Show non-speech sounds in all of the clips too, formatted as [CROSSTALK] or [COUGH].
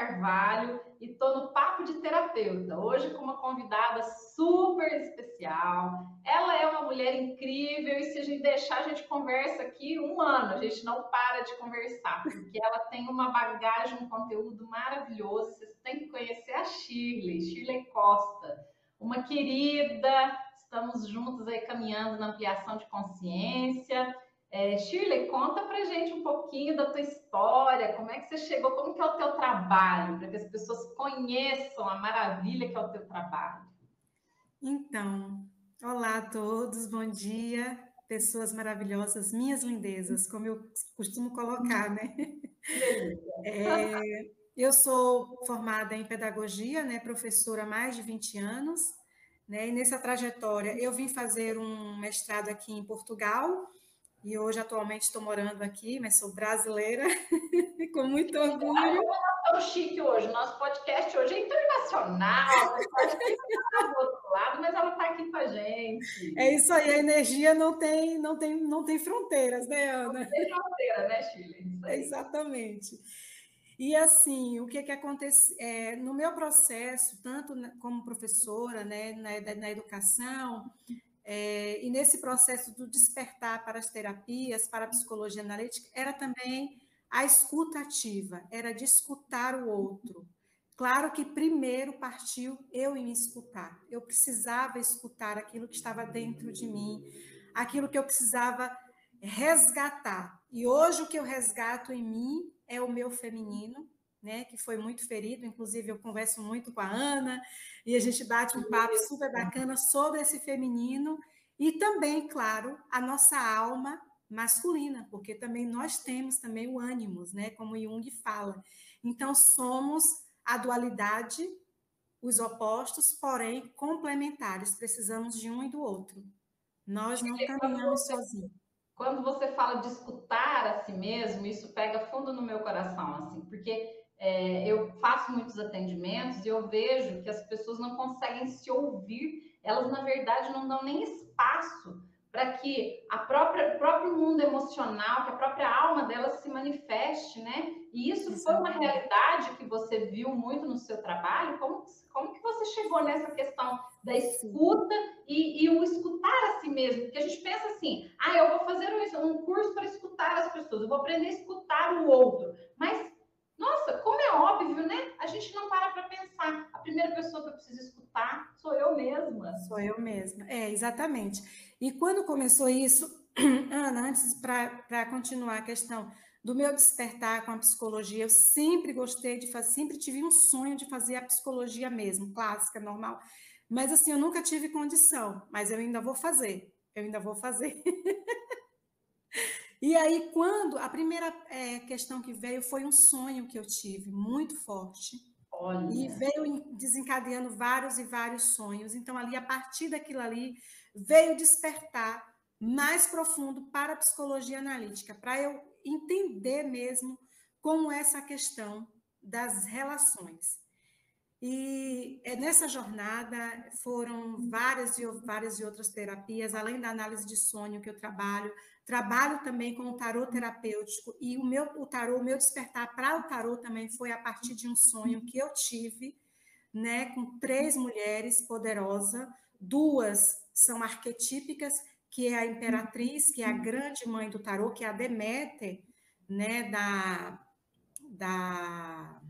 Carvalho e estou no Papo de Terapeuta, hoje com uma convidada super especial. Ela é uma mulher incrível e se a gente deixar, a gente conversa aqui um ano, a gente não para de conversar, porque ela tem uma bagagem, um conteúdo maravilhoso. Vocês têm que conhecer a Shirley, Shirley Costa, uma querida. Estamos juntos aí caminhando na ampliação de consciência. É, Shirley, conta pra gente um pouquinho da tua história, como é que você chegou, como que é o teu trabalho, para que as pessoas conheçam a maravilha que é o teu trabalho. Então, olá a todos, bom dia, pessoas maravilhosas, minhas lindezas, como eu costumo colocar, né? É, eu sou formada em pedagogia, né, professora há mais de 20 anos, né, e nessa trajetória eu vim fazer um mestrado aqui em Portugal, e hoje, atualmente, estou morando aqui, mas sou brasileira, [LAUGHS] com muito orgulho. Estamos chique hoje. Nosso podcast hoje é internacional. está do outro lado, mas ela está aqui com a gente. É isso aí, a energia não tem, não tem, não tem fronteiras, né, Ana? Não tem fronteira, né, Chile? Exatamente. E assim, o que que acontece é, no meu processo, tanto como professora, né, na, na educação, é, e nesse processo do despertar para as terapias, para a psicologia analítica, era também a escuta ativa, era de escutar o outro. Claro que primeiro partiu eu em me escutar. Eu precisava escutar aquilo que estava dentro de mim, aquilo que eu precisava resgatar. E hoje o que eu resgato em mim é o meu feminino, né, que foi muito ferido, inclusive eu converso muito com a Ana, e a gente bate um papo super bacana sobre esse feminino, e também, claro, a nossa alma masculina, porque também nós temos também o ânimos, né, como Jung fala. Então, somos a dualidade, os opostos, porém complementares, precisamos de um e do outro. Nós não caminhamos sozinhos. Quando você fala de escutar a si mesmo, isso pega fundo no meu coração, assim, porque é, eu faço muitos atendimentos e eu vejo que as pessoas não conseguem se ouvir, elas na verdade não dão nem espaço para que a própria próprio mundo emocional, que a própria alma delas se manifeste, né? E isso foi uma realidade que você viu muito no seu trabalho. Como, como que você chegou nessa questão da escuta e, e o escutar a si mesmo? Porque a gente pensa assim, ah, eu vou fazer um, um curso para escutar as pessoas, eu vou aprender a escutar o outro. Mas nossa, como é óbvio, né? A gente não para para pensar. A primeira pessoa que eu preciso escutar sou eu mesma. Sou eu mesma. É, exatamente. E quando começou isso, [CLEARS THROAT] Ana, antes para continuar a questão do meu despertar com a psicologia, eu sempre gostei de fazer, sempre tive um sonho de fazer a psicologia mesmo, clássica, normal. Mas assim, eu nunca tive condição, mas eu ainda vou fazer. Eu ainda vou fazer. [LAUGHS] E aí, quando a primeira é, questão que veio foi um sonho que eu tive muito forte. Olha. E veio desencadeando vários e vários sonhos. Então, ali, a partir daquilo ali, veio despertar mais profundo para a psicologia analítica, para eu entender mesmo como essa questão das relações. E é, nessa jornada foram várias e várias e outras terapias, além da análise de sonho que eu trabalho, trabalho também com o tarô terapêutico e o meu o tarô, o meu despertar para o tarô também foi a partir de um sonho que eu tive, né, com três mulheres poderosas, duas são arquetípicas, que é a imperatriz, que é a grande mãe do tarô, que é a Deméter, né, da da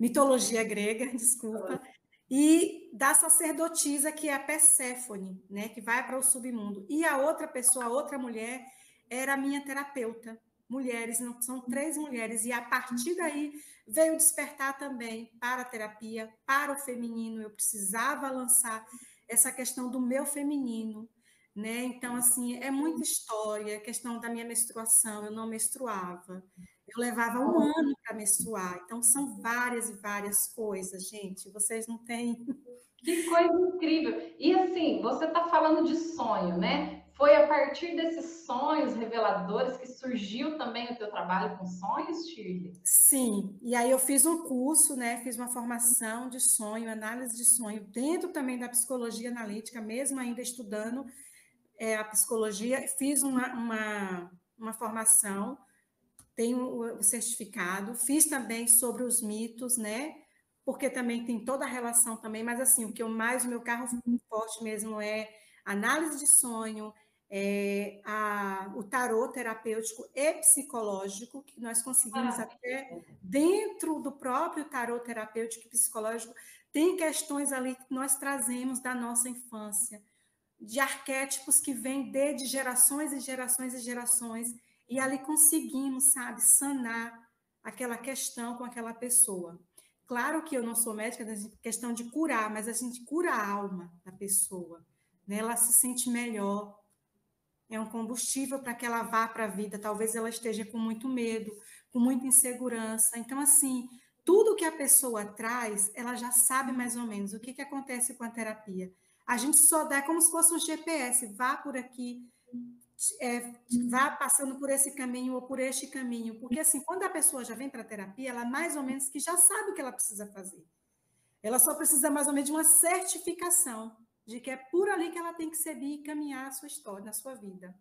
mitologia grega, [LAUGHS] desculpa, e da sacerdotisa, que é a Perséfone, né, que vai para o submundo. E a outra pessoa, a outra mulher, era a minha terapeuta. Mulheres, são três mulheres, e a partir daí veio despertar também para a terapia, para o feminino. Eu precisava lançar essa questão do meu feminino, né? Então, assim, é muita história, questão da minha menstruação, eu não menstruava. Eu levava um ano para menstruar. Então, são várias e várias coisas, gente. Vocês não têm. [LAUGHS] Que coisa incrível! E assim, você está falando de sonho, né? Foi a partir desses sonhos reveladores que surgiu também o teu trabalho com sonhos, Shirley? Sim, e aí eu fiz um curso, né? Fiz uma formação de sonho, análise de sonho, dentro também da psicologia analítica, mesmo ainda estudando é, a psicologia, fiz uma, uma, uma formação tenho o certificado, fiz também sobre os mitos, né? Porque também tem toda a relação também, mas assim, o que eu mais, o meu carro forte mesmo é análise de sonho, é, a, o tarô terapêutico e psicológico, que nós conseguimos ah, até dentro do próprio tarô terapêutico e psicológico, tem questões ali que nós trazemos da nossa infância, de arquétipos que vêm de gerações e gerações e gerações, e ali conseguimos, sabe, sanar aquela questão com aquela pessoa. Claro que eu não sou médica, é questão de curar, mas a gente cura a alma da pessoa, né? ela se sente melhor, é um combustível para que ela vá para a vida. Talvez ela esteja com muito medo, com muita insegurança. Então, assim, tudo que a pessoa traz, ela já sabe mais ou menos o que, que acontece com a terapia. A gente só dá como se fosse um GPS, vá por aqui, é, vá passando por esse caminho ou por este caminho. Porque, assim, quando a pessoa já vem para a terapia, ela mais ou menos que já sabe o que ela precisa fazer. Ela só precisa mais ou menos de uma certificação de que é por ali que ela tem que seguir e caminhar a sua história, na sua vida.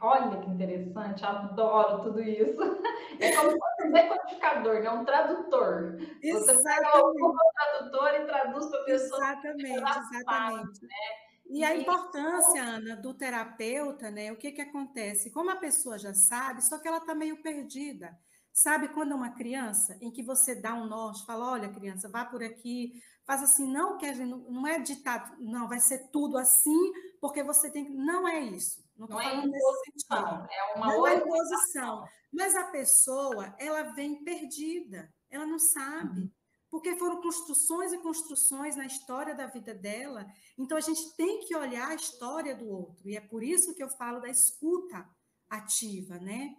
Olha que interessante, adoro tudo isso. [LAUGHS] É como um decodificador, né? um tradutor. Exatamente. Você pega o tradutor e traduz para a pessoa. Exatamente, exatamente. Né? E a importância, Ana, do terapeuta, né? O que, que acontece? Como a pessoa já sabe, só que ela está meio perdida. Sabe quando é uma criança em que você dá um norte, fala: olha, criança, vá por aqui, faz assim, não quer não é ditado, não, vai ser tudo assim, porque você tem que. Não é isso. Não, não é imposição, é uma não é imposição. Mas a pessoa, ela vem perdida, ela não sabe. Uhum. Porque foram construções e construções na história da vida dela. Então a gente tem que olhar a história do outro. E é por isso que eu falo da escuta ativa, né?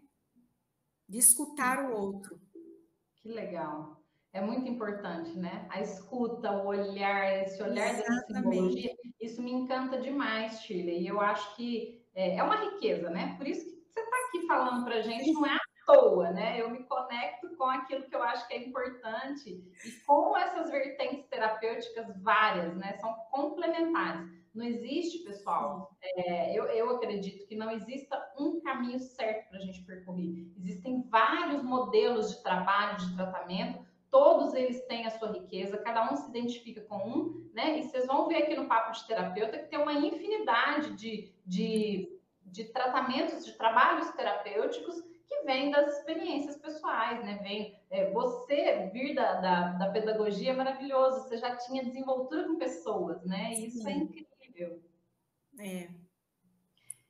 De escutar o outro. Que legal. É muito importante, né? A escuta, o olhar, esse olhar Exatamente. da simbologia, isso me encanta demais, Chile. E eu acho que é, é uma riqueza, né? Por isso que você está aqui falando para a gente, não é à toa, né? Eu me conecto com aquilo que eu acho que é importante e com essas vertentes terapêuticas várias, né? São complementares. Não existe, pessoal, é, eu, eu acredito que não exista um caminho certo para a gente percorrer. Existem vários modelos de trabalho, de tratamento, todos eles têm a sua riqueza, cada um se identifica com um, né? E vocês vão ver aqui no Papo de Terapeuta que tem uma infinidade de, de, de tratamentos, de trabalhos terapêuticos que vêm das experiências pessoais, né? Vem é, você vir da, da, da, pedagogia é maravilhoso, você já tinha desenvoltura com pessoas, né? E isso é incrível. É.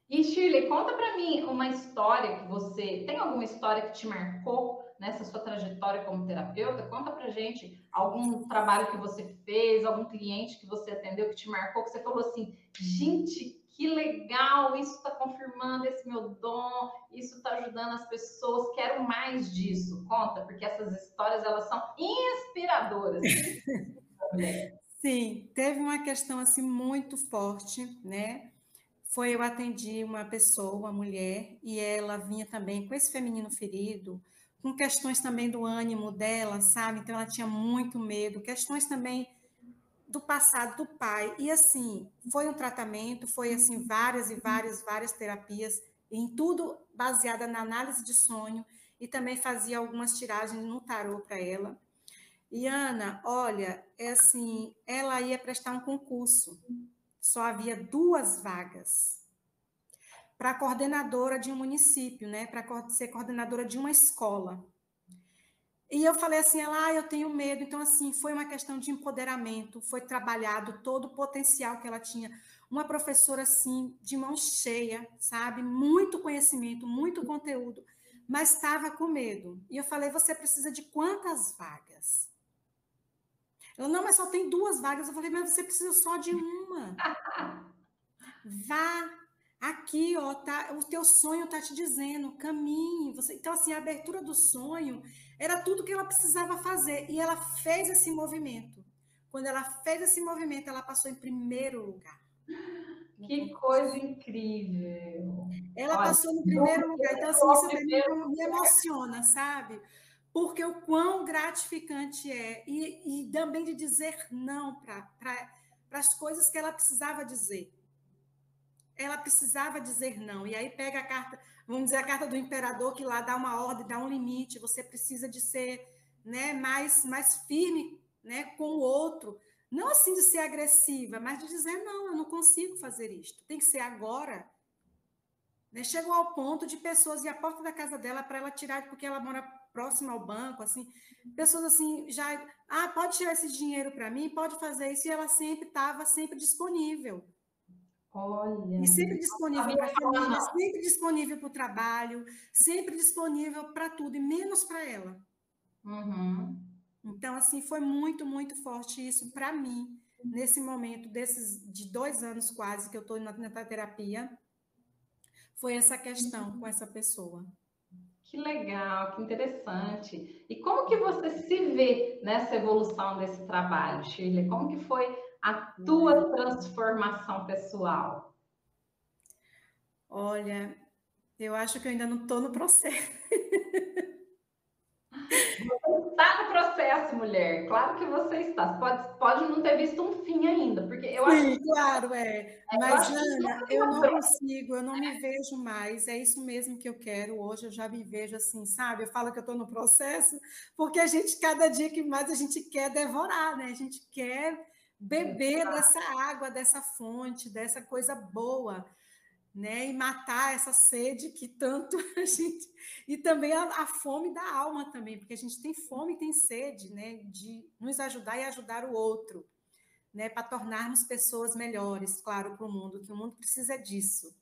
E Shirley, conta para mim uma história que você tem alguma história que te marcou nessa sua trajetória como terapeuta? Conta pra gente algum trabalho que você fez, algum cliente que você atendeu que te marcou, que você falou assim, gente, que legal, isso está confirmando esse meu dom, isso está ajudando as pessoas, quero mais disso. Conta, porque essas histórias elas são inspiradoras. [LAUGHS] Sim, teve uma questão assim muito forte, né? Foi eu atendi uma pessoa, uma mulher, e ela vinha também com esse feminino ferido, com questões também do ânimo dela, sabe? Então ela tinha muito medo, questões também do passado do pai. E assim, foi um tratamento, foi assim várias e várias várias terapias, em tudo baseada na análise de sonho e também fazia algumas tiragens no tarô para ela. E Ana, olha, é assim, ela ia prestar um concurso. Só havia duas vagas para coordenadora de um município, né? Para ser coordenadora de uma escola. E eu falei assim, ela, ah, eu tenho medo. Então, assim, foi uma questão de empoderamento, foi trabalhado todo o potencial que ela tinha. Uma professora, assim, de mão cheia, sabe? Muito conhecimento, muito conteúdo, mas estava com medo. E eu falei, você precisa de quantas vagas? Ela, não, mas só tem duas vagas. Eu falei, mas você precisa só de uma. [LAUGHS] Vá Aqui, ó, tá, o teu sonho tá te dizendo, caminhe. Você, então, assim, a abertura do sonho era tudo que ela precisava fazer. E ela fez esse movimento. Quando ela fez esse movimento, ela passou em primeiro lugar. Que coisa incrível! Ela Olha, passou no primeiro lugar. Então, assim, isso também me emociona, sabe? Porque o quão gratificante é. E, e também de dizer não para as coisas que ela precisava dizer ela precisava dizer não. E aí pega a carta, vamos dizer, a carta do imperador, que lá dá uma ordem, dá um limite, você precisa de ser né, mais, mais firme né, com o outro. Não assim de ser agressiva, mas de dizer, não, eu não consigo fazer isto. Tem que ser agora. Né? Chegou ao ponto de pessoas ir à porta da casa dela para ela tirar, porque ela mora próxima ao banco, assim, pessoas assim, já, ah, pode tirar esse dinheiro para mim, pode fazer isso, e ela sempre estava sempre disponível. Olha. E sempre disponível para a família, sempre disponível para o trabalho, sempre disponível para tudo, e menos para ela. Uhum. Então, assim, foi muito, muito forte isso para mim, nesse momento desses de dois anos quase que eu estou na, na terapia, foi essa questão com essa pessoa. Que legal, que interessante. E como que você se vê nessa evolução desse trabalho, Shirley? Como que foi a tua transformação pessoal? Olha, eu acho que eu ainda não estou no processo. está no processo, mulher. Claro que você está. Você pode, pode não ter visto um fim ainda, porque eu Sim, acho. claro, é. é Mas, Ana, eu não consigo, eu não me vejo mais. É isso mesmo que eu quero hoje. Eu já me vejo assim, sabe? Eu falo que eu estou no processo, porque a gente, cada dia que mais, a gente quer devorar, né? A gente quer beber dessa água, dessa fonte, dessa coisa boa né? E matar essa sede que tanto [LAUGHS] a gente. E também a, a, fome da alma também, porque a gente tem fome e tem sede, né? De nos ajudar e ajudar o outro, né? Para tornarmos pessoas melhores, claro, para o mundo, que o mundo precisa disso.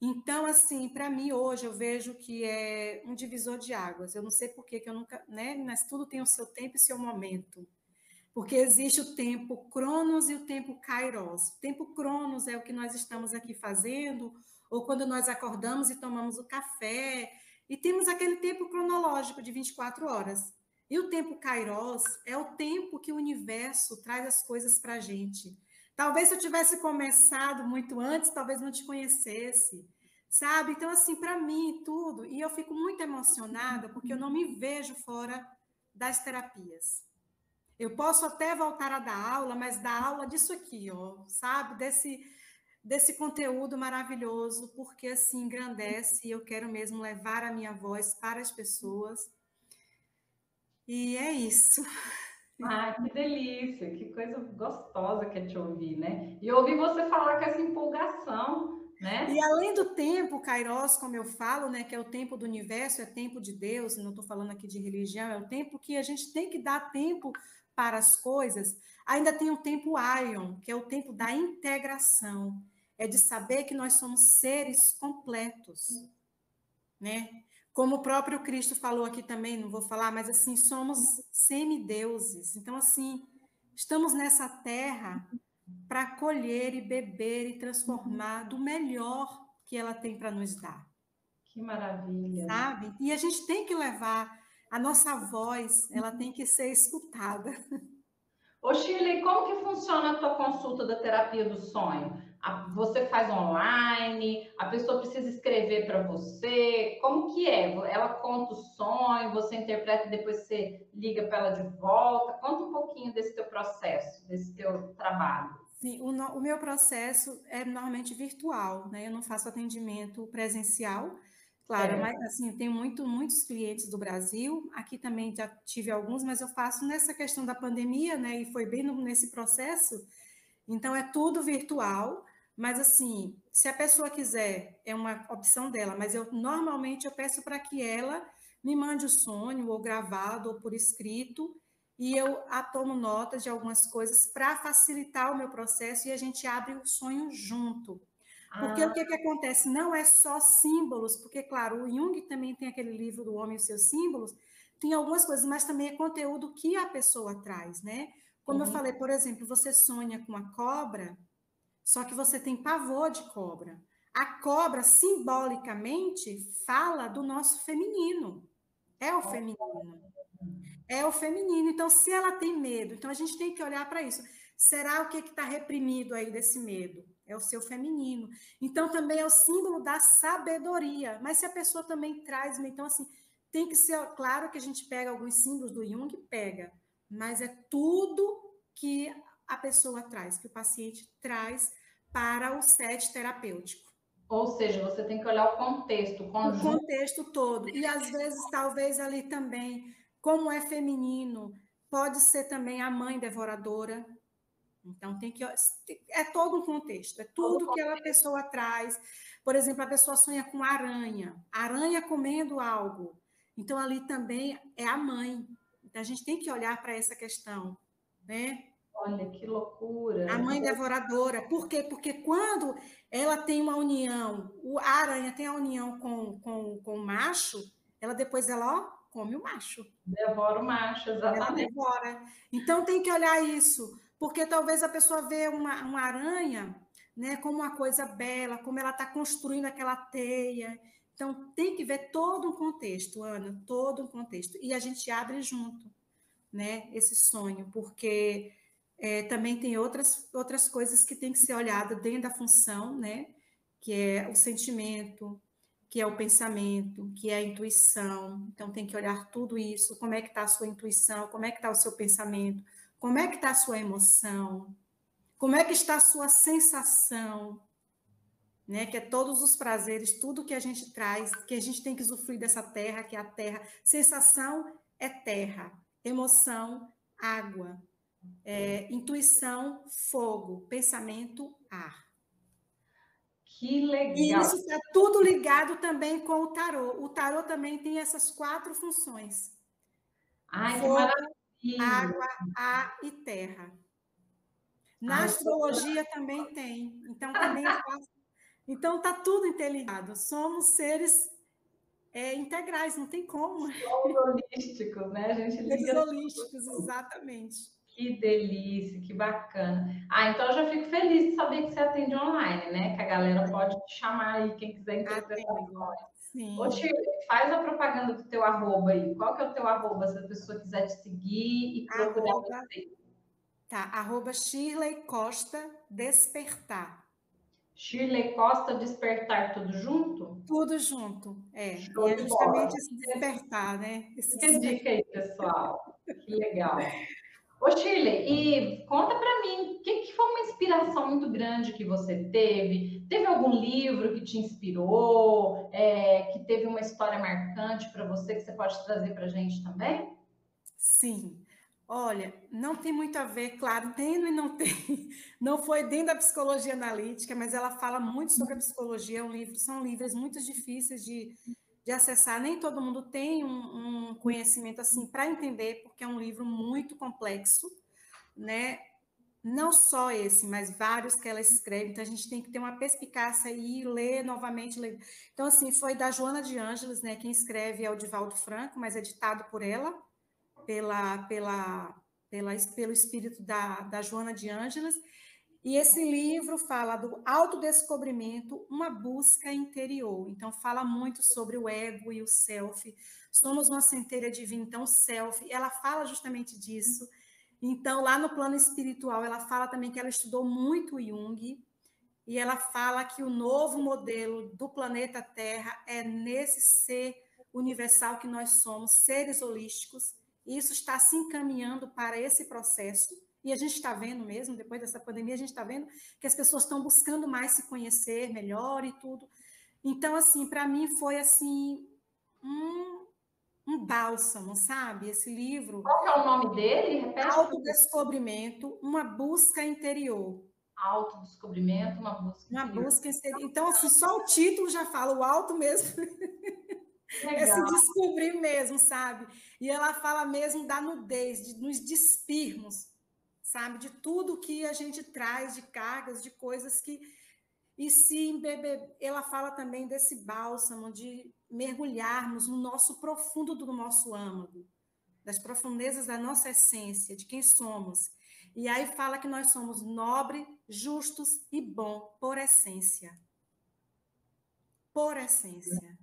Então, assim, para mim hoje eu vejo que é um divisor de águas. Eu não sei por que eu nunca, né? Mas tudo tem o seu tempo e seu momento porque existe o tempo Cronos e o tempo Kairos. O tempo Cronos é o que nós estamos aqui fazendo, ou quando nós acordamos e tomamos o café, e temos aquele tempo cronológico de 24 horas. E o tempo Kairos é o tempo que o universo traz as coisas para a gente. Talvez se eu tivesse começado muito antes, talvez não te conhecesse, sabe? Então, assim, para mim, tudo, e eu fico muito emocionada porque eu não me vejo fora das terapias. Eu posso até voltar a dar aula, mas dar aula disso aqui, ó, sabe? Desse, desse conteúdo maravilhoso, porque assim engrandece e eu quero mesmo levar a minha voz para as pessoas. E é isso. Ah, que delícia, que coisa gostosa que é te ouvir, né? E ouvir você falar com essa empolgação, né? E além do tempo, Kairos, como eu falo, né, que é o tempo do universo, é tempo de Deus, não estou falando aqui de religião, é o tempo que a gente tem que dar tempo para as coisas, ainda tem o tempo Ion, que é o tempo da integração, é de saber que nós somos seres completos, né? Como o próprio Cristo falou aqui também, não vou falar, mas assim, somos semideuses. Então, assim, estamos nessa terra para colher e beber e transformar do melhor que ela tem para nos dar. Que maravilha. Sabe? E a gente tem que levar a nossa voz, ela tem que ser escutada. Ô, Shirley, como que funciona a tua consulta da terapia do sonho? Você faz online? A pessoa precisa escrever para você? Como que é? Ela conta o sonho, você interpreta e depois você liga para ela de volta? Conta um pouquinho desse teu processo, desse teu trabalho. Sim, o, o meu processo é normalmente virtual, né? Eu não faço atendimento presencial, Claro, é. mas assim, tenho muito, muitos clientes do Brasil, aqui também já tive alguns, mas eu faço nessa questão da pandemia, né? E foi bem no, nesse processo. Então é tudo virtual, mas assim, se a pessoa quiser, é uma opção dela, mas eu normalmente eu peço para que ela me mande o sonho, ou gravado, ou por escrito, e eu tomo nota de algumas coisas para facilitar o meu processo e a gente abre o sonho junto. Porque ah. o que, que acontece? Não é só símbolos, porque, claro, o Jung também tem aquele livro do Homem e os seus símbolos, tem algumas coisas, mas também é conteúdo que a pessoa traz, né? Como uhum. eu falei, por exemplo, você sonha com a cobra, só que você tem pavor de cobra. A cobra, simbolicamente, fala do nosso feminino. É o feminino. É o feminino. Então, se ela tem medo, então a gente tem que olhar para isso. Será o que está reprimido aí desse medo? É o seu feminino. Então também é o símbolo da sabedoria. Mas se a pessoa também traz, então assim, tem que ser claro que a gente pega alguns símbolos do Jung, pega, mas é tudo que a pessoa traz, que o paciente traz para o set terapêutico. Ou seja, você tem que olhar o contexto, o, o contexto todo. E às vezes, talvez ali também, como é feminino, pode ser também a mãe devoradora. Então tem que é todo um contexto, é tudo que a pessoa traz. Por exemplo, a pessoa sonha com aranha, aranha comendo algo. Então ali também é a mãe. Então a gente tem que olhar para essa questão, né? Olha que loucura. A mãe devoradora. Por quê? Porque quando ela tem uma união, a aranha tem a união com, com, com o macho, ela depois ela ó, come o macho. Devora o macho, exatamente. Ela devora. Então tem que olhar isso, porque talvez a pessoa vê uma, uma aranha né, como uma coisa bela, como ela está construindo aquela teia. Então tem que ver todo um contexto, Ana, todo um contexto. E a gente abre junto né, esse sonho, porque é, também tem outras, outras coisas que tem que ser olhada dentro da função, né? Que é o sentimento, que é o pensamento, que é a intuição. Então tem que olhar tudo isso, como é que está a sua intuição, como é que está o seu pensamento, como é que está a sua emoção, como é que está a sua sensação, né? Que é todos os prazeres, tudo que a gente traz, que a gente tem que usufruir dessa terra, que é a terra. Sensação é terra, emoção, água, é, intuição, fogo, pensamento, ar. Que legal. E isso está tudo ligado também com o tarô. O tarô também tem essas quatro funções. Ai, fogo, água, ar e terra. Na Ai, astrologia tô... também tem. Então também Então tá tudo interligado. Somos seres é, integrais, não tem como. Somos holísticos, né? A gente liga. Seres holísticos, exatamente. Que delícia, que bacana. Ah, então eu já fico feliz de saber que você atende online, né? Que a galera pode te chamar aí, quem quiser interpretar. Sim. Ô, Shirley, faz a propaganda do teu arroba aí. Qual que é o teu arroba, se a pessoa quiser te seguir e procurar arroba, você? Tá, arroba Shirley Costa Despertar. Shirley Costa Despertar, tudo junto? Tudo junto, é. Show e é justamente esse despertar, né? Esse que dica aí, pessoal. Que legal. Ô, Shirley, e conta para mim, o que, que, foi uma inspiração muito grande que você teve? Teve algum livro que te inspirou, é, que teve uma história marcante para você que você pode trazer para gente também? Sim. Olha, não tem muito a ver, claro, tem e não tem. [LAUGHS] Não foi dentro da psicologia analítica, mas ela fala muito sobre a psicologia. É um livro, são livros muito difíceis de, de acessar. Nem todo mundo tem um, um conhecimento assim para entender, porque é um livro muito complexo, né? Não só esse, mas vários que ela escreve. Então a gente tem que ter uma perspicácia e ler novamente. Ler. Então assim foi da Joana de Ângeles, né? Quem escreve é o Divaldo Franco, mas é ditado por ela, pela pela, pela pelo espírito da, da Joana de Ângeles. E esse livro fala do autodescobrimento, uma busca interior. Então, fala muito sobre o ego e o self. Somos uma centelha divina, então, self. Ela fala justamente disso. Então, lá no plano espiritual, ela fala também que ela estudou muito Jung. E ela fala que o novo modelo do planeta Terra é nesse ser universal que nós somos, seres holísticos. Isso está se encaminhando para esse processo e a gente está vendo mesmo, depois dessa pandemia, a gente está vendo que as pessoas estão buscando mais se conhecer melhor e tudo. Então, assim, para mim foi assim um, um bálsamo, sabe? Esse livro. Qual é o nome dele? Repete. Autodescobrimento, uma busca interior. Autodescobrimento, uma busca Uma interior. busca interior. Então, assim, só o título já fala o alto mesmo. [LAUGHS] É se descobrir mesmo, sabe? E ela fala mesmo da nudez, de nos despirmos sabe? De tudo que a gente traz de cargas, de coisas que. E se embeber, ela fala também desse bálsamo, de mergulharmos no nosso profundo do nosso âmago, das profundezas da nossa essência, de quem somos. E aí fala que nós somos nobre, justos e bom por essência. Por essência.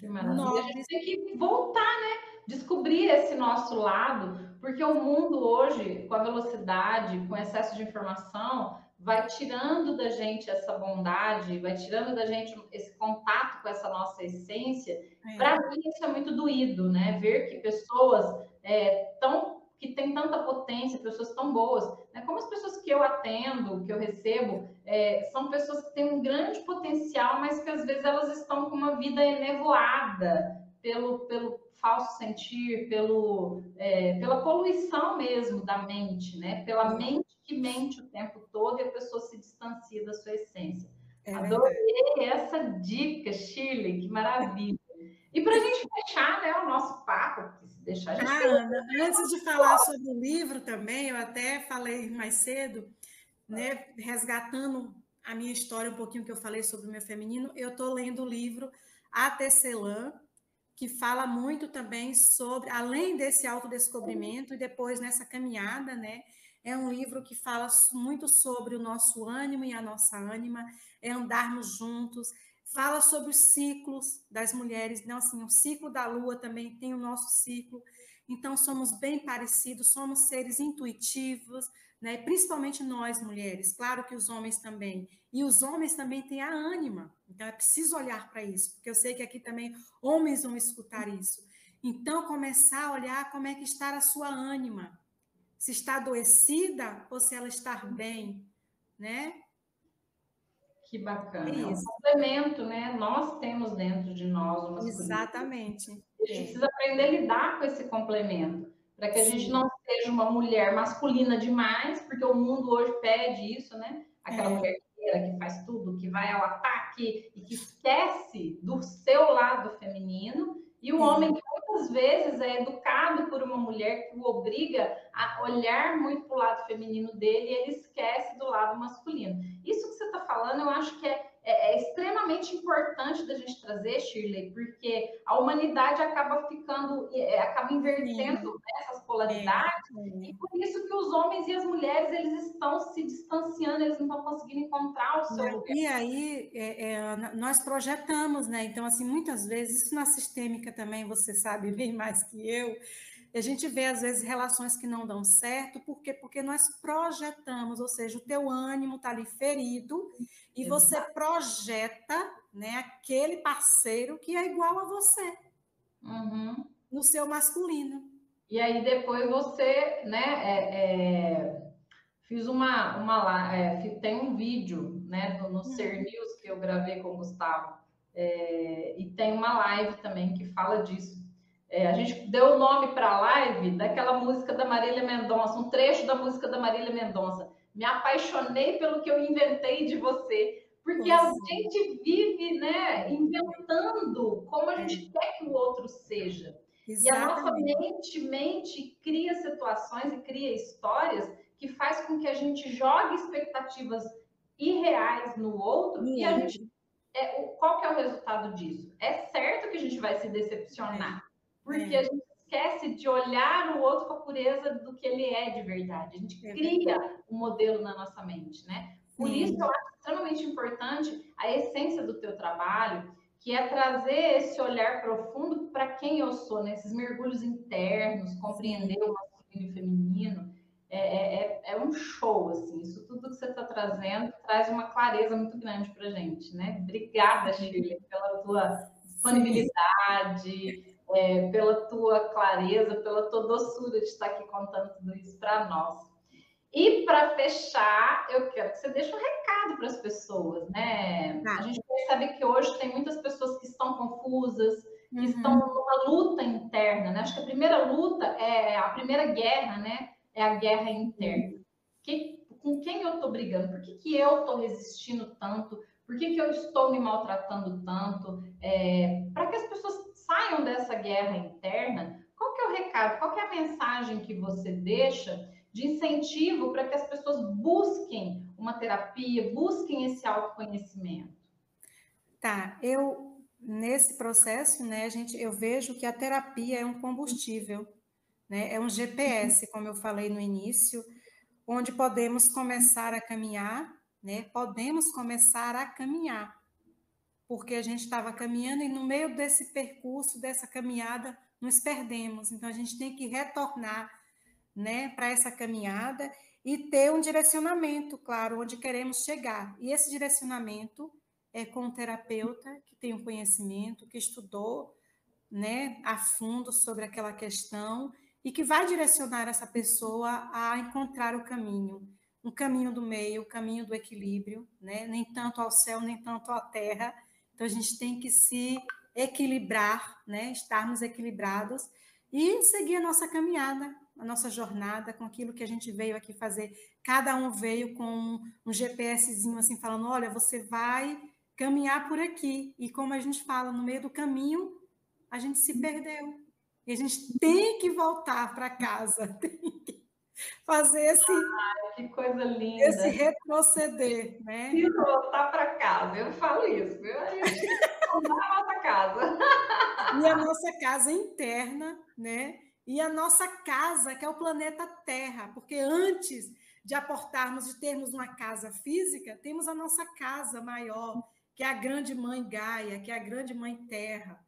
Que maravilha. Nobres... A gente tem que voltar, né? Descobrir esse nosso lado, porque o mundo hoje, com a velocidade, com o excesso de informação, vai tirando da gente essa bondade, vai tirando da gente esse contato com essa nossa essência. É. Para mim, isso é muito doído, né? Ver que pessoas é, que tem tanta potência, pessoas tão boas, né? como as pessoas que eu atendo, que eu recebo, é, são pessoas que têm um grande potencial, mas que às vezes elas estão com uma vida enevoada pelo, pelo falso sentir, pelo, é, pela poluição mesmo da mente, né? Pela mente que mente o tempo todo e a pessoa se distancia da sua essência. É Adorei essa dica, Shirley, que maravilha. E para a gente fechar né, o nosso papo, se deixar a gente. Ah, Ana, antes de falar sobre o livro também, eu até falei mais cedo, né, resgatando a minha história, um pouquinho que eu falei sobre o meu feminino, eu estou lendo o livro A Tecelã, que fala muito também sobre, além desse autodescobrimento, e depois nessa caminhada, né? É um livro que fala muito sobre o nosso ânimo e a nossa ânima, é andarmos juntos, fala sobre os ciclos das mulheres, não assim, o ciclo da lua também tem o nosso ciclo. Então somos bem parecidos, somos seres intuitivos, né? Principalmente nós mulheres, claro que os homens também. E os homens também têm a ânima. Então é preciso olhar para isso, porque eu sei que aqui também homens vão escutar isso. Então começar a olhar como é que está a sua ânima. Se está adoecida ou se ela está bem, né? Que bacana. É, é um complemento, né? Nós temos dentro de nós uma Exatamente. A gente é. precisa aprender a lidar com esse complemento, para que a Sim. gente não seja uma mulher masculina demais, porque o mundo hoje pede isso, né? Aquela é. mulher que faz tudo, que vai ao ataque e que esquece do seu lado feminino, e o homem que muitas vezes é educado por uma mulher que o obriga a olhar muito para o lado feminino dele e ele esquece do lado masculino. Isso que você está falando, eu acho que é, é, é, extremamente importante da gente trazer, Shirley, porque a humanidade acaba ficando, é, acaba invertendo né, essas polaridades, é. e por isso que os homens e as mulheres eles estão se distanciando, eles não estão conseguindo encontrar o seu lugar. E aí é, é, nós projetamos, né? Então, assim, muitas vezes, isso na sistêmica também, você sabe bem mais que eu, a gente vê, às vezes, relações que não dão certo, por quê? Porque nós projetamos, ou seja, o teu ânimo está ali ferido e Exato. você projeta né, aquele parceiro que é igual a você, uhum. no seu masculino. E aí depois você, né, é, é, fiz uma, uma é, tem um vídeo, né, no, no uhum. Ser News que eu gravei com o Gustavo, é, e tem uma live também que fala disso, é, a gente deu o nome para a live daquela música da Marília Mendonça, um trecho da música da Marília Mendonça. Me apaixonei pelo que eu inventei de você. Porque a gente vive né, inventando como a gente quer que o outro seja. Exatamente. E a nossa mente, mente cria situações e cria histórias que faz com que a gente jogue expectativas irreais no outro e a gente é, qual que é o resultado disso? É certo que a gente vai se decepcionar porque é. a gente esquece de olhar o outro com a pureza do que ele é de verdade. A gente é cria um modelo na nossa mente, né? Por Sim. isso eu acho extremamente importante a essência do teu trabalho, que é trazer esse olhar profundo para quem eu sou, nesses né? mergulhos internos, compreender o masculino e o feminino. É, é, é, é, um show, assim, isso tudo que você está trazendo traz uma clareza muito grande para gente, né? Obrigada, Shirley, pela tua disponibilidade, é, pela tua clareza, pela tua doçura de estar aqui contando tudo isso para nós. E para fechar, eu quero que você deixe um recado para as pessoas, né? Ah. A gente percebe que hoje tem muitas pessoas que estão confusas, que uhum. estão numa luta interna, né? Acho que a primeira luta é a primeira guerra, né? É a guerra interna. Que, com quem eu estou brigando? Por que, que eu estou resistindo tanto? Por que, que eu estou me maltratando tanto? É, para que as pessoas saiam dessa guerra interna, qual que é o recado, qual que é a mensagem que você deixa de incentivo para que as pessoas busquem uma terapia, busquem esse autoconhecimento? Tá, eu nesse processo, né, gente, eu vejo que a terapia é um combustível, né, é um GPS, como eu falei no início, onde podemos começar a caminhar, né, podemos começar a caminhar porque a gente estava caminhando e no meio desse percurso, dessa caminhada, nos perdemos. Então a gente tem que retornar, né, para essa caminhada e ter um direcionamento, claro, onde queremos chegar. E esse direcionamento é com um terapeuta que tem um conhecimento, que estudou, né, a fundo sobre aquela questão e que vai direcionar essa pessoa a encontrar o caminho, um caminho do meio, o caminho do equilíbrio, né? Nem tanto ao céu, nem tanto à terra. Então a gente tem que se equilibrar, né? Estarmos equilibrados e seguir a nossa caminhada, a nossa jornada com aquilo que a gente veio aqui fazer. Cada um veio com um GPSzinho assim falando, olha, você vai caminhar por aqui. E como a gente fala, no meio do caminho, a gente se perdeu. E a gente tem que voltar para casa, [LAUGHS] tem que fazer esse, Ai, que coisa linda. esse retroceder, né? E voltar para casa, eu falo isso, viu? A gente voltar a nossa casa. E a nossa casa interna, né? E a nossa casa, que é o planeta Terra, porque antes de aportarmos, de termos uma casa física, temos a nossa casa maior, que é a grande mãe Gaia, que é a grande mãe Terra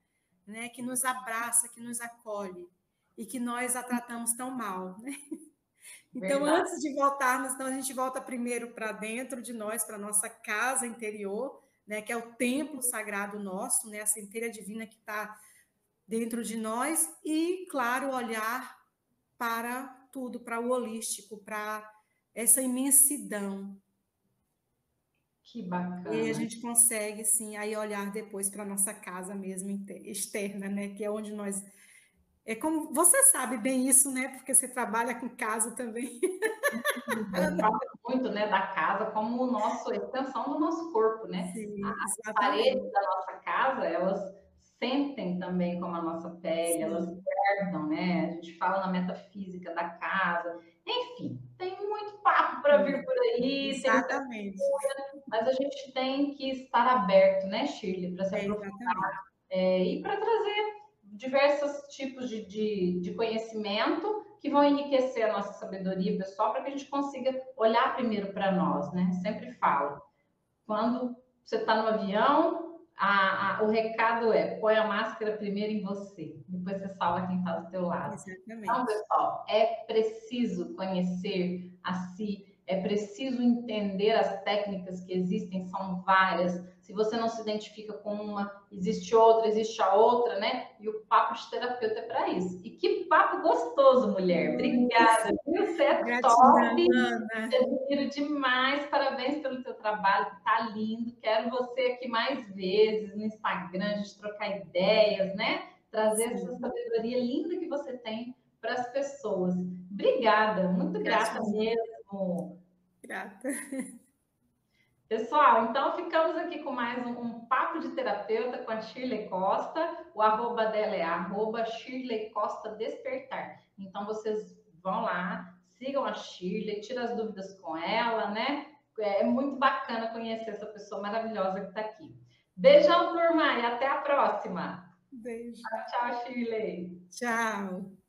né, que nos abraça, que nos acolhe e que nós a tratamos tão mal, né? Então, Verdade. antes de voltarmos, então a gente volta primeiro para dentro de nós, para nossa casa interior, né, que é o templo sagrado nosso, né, a centelha divina que está dentro de nós e, claro, olhar para tudo, para o holístico, para essa imensidão, que bacana. E a gente consegue, sim, aí olhar depois para a nossa casa mesmo externa, né? Que é onde nós. É como você sabe bem isso, né? Porque você trabalha com casa também. [LAUGHS] Muito, né, da casa como o nosso extensão do nosso corpo, né? Sim, As paredes da nossa casa, elas sentem também como a nossa pele, Sim. elas guardam, né? A gente fala na metafísica da casa. Enfim, tem muito papo para vir por aí. Exatamente. mas a gente tem que estar aberto, né, Shirley, para se aprofundar é, e para trazer diversos tipos de, de, de, conhecimento que vão enriquecer a nossa sabedoria pessoal para que a gente consiga olhar primeiro para nós, né? Sempre falo. Quando você está no avião, a, a, o recado é: põe a máscara primeiro em você, depois você salva quem está do teu lado. Exatamente. Então, pessoal, é preciso conhecer a si, é preciso entender as técnicas que existem, são várias. Se você não se identifica com uma, existe outra, existe a outra, né? E o papo de terapeuta é para isso. E que papo gostoso, mulher. Obrigada, viu? Você é Gratidão, top. Ana. Te admiro demais. Parabéns pelo teu trabalho, tá lindo. Quero você aqui mais vezes no Instagram, a gente trocar ideias, né? Trazer Sim. essa sabedoria linda que você tem para as pessoas. Obrigada, muito grata mesmo. Grata. [LAUGHS] Pessoal, então ficamos aqui com mais um, um, papo de terapeuta com a Shirley Costa. O arroba dela é arroba Shirley Costa Despertar. Então vocês vão lá, sigam a Shirley, tiram as dúvidas com ela, né? É muito bacana conhecer essa pessoa maravilhosa que está aqui. Beijão, turma, e até a próxima. Beijo. Tchau, tchau Shirley. Tchau.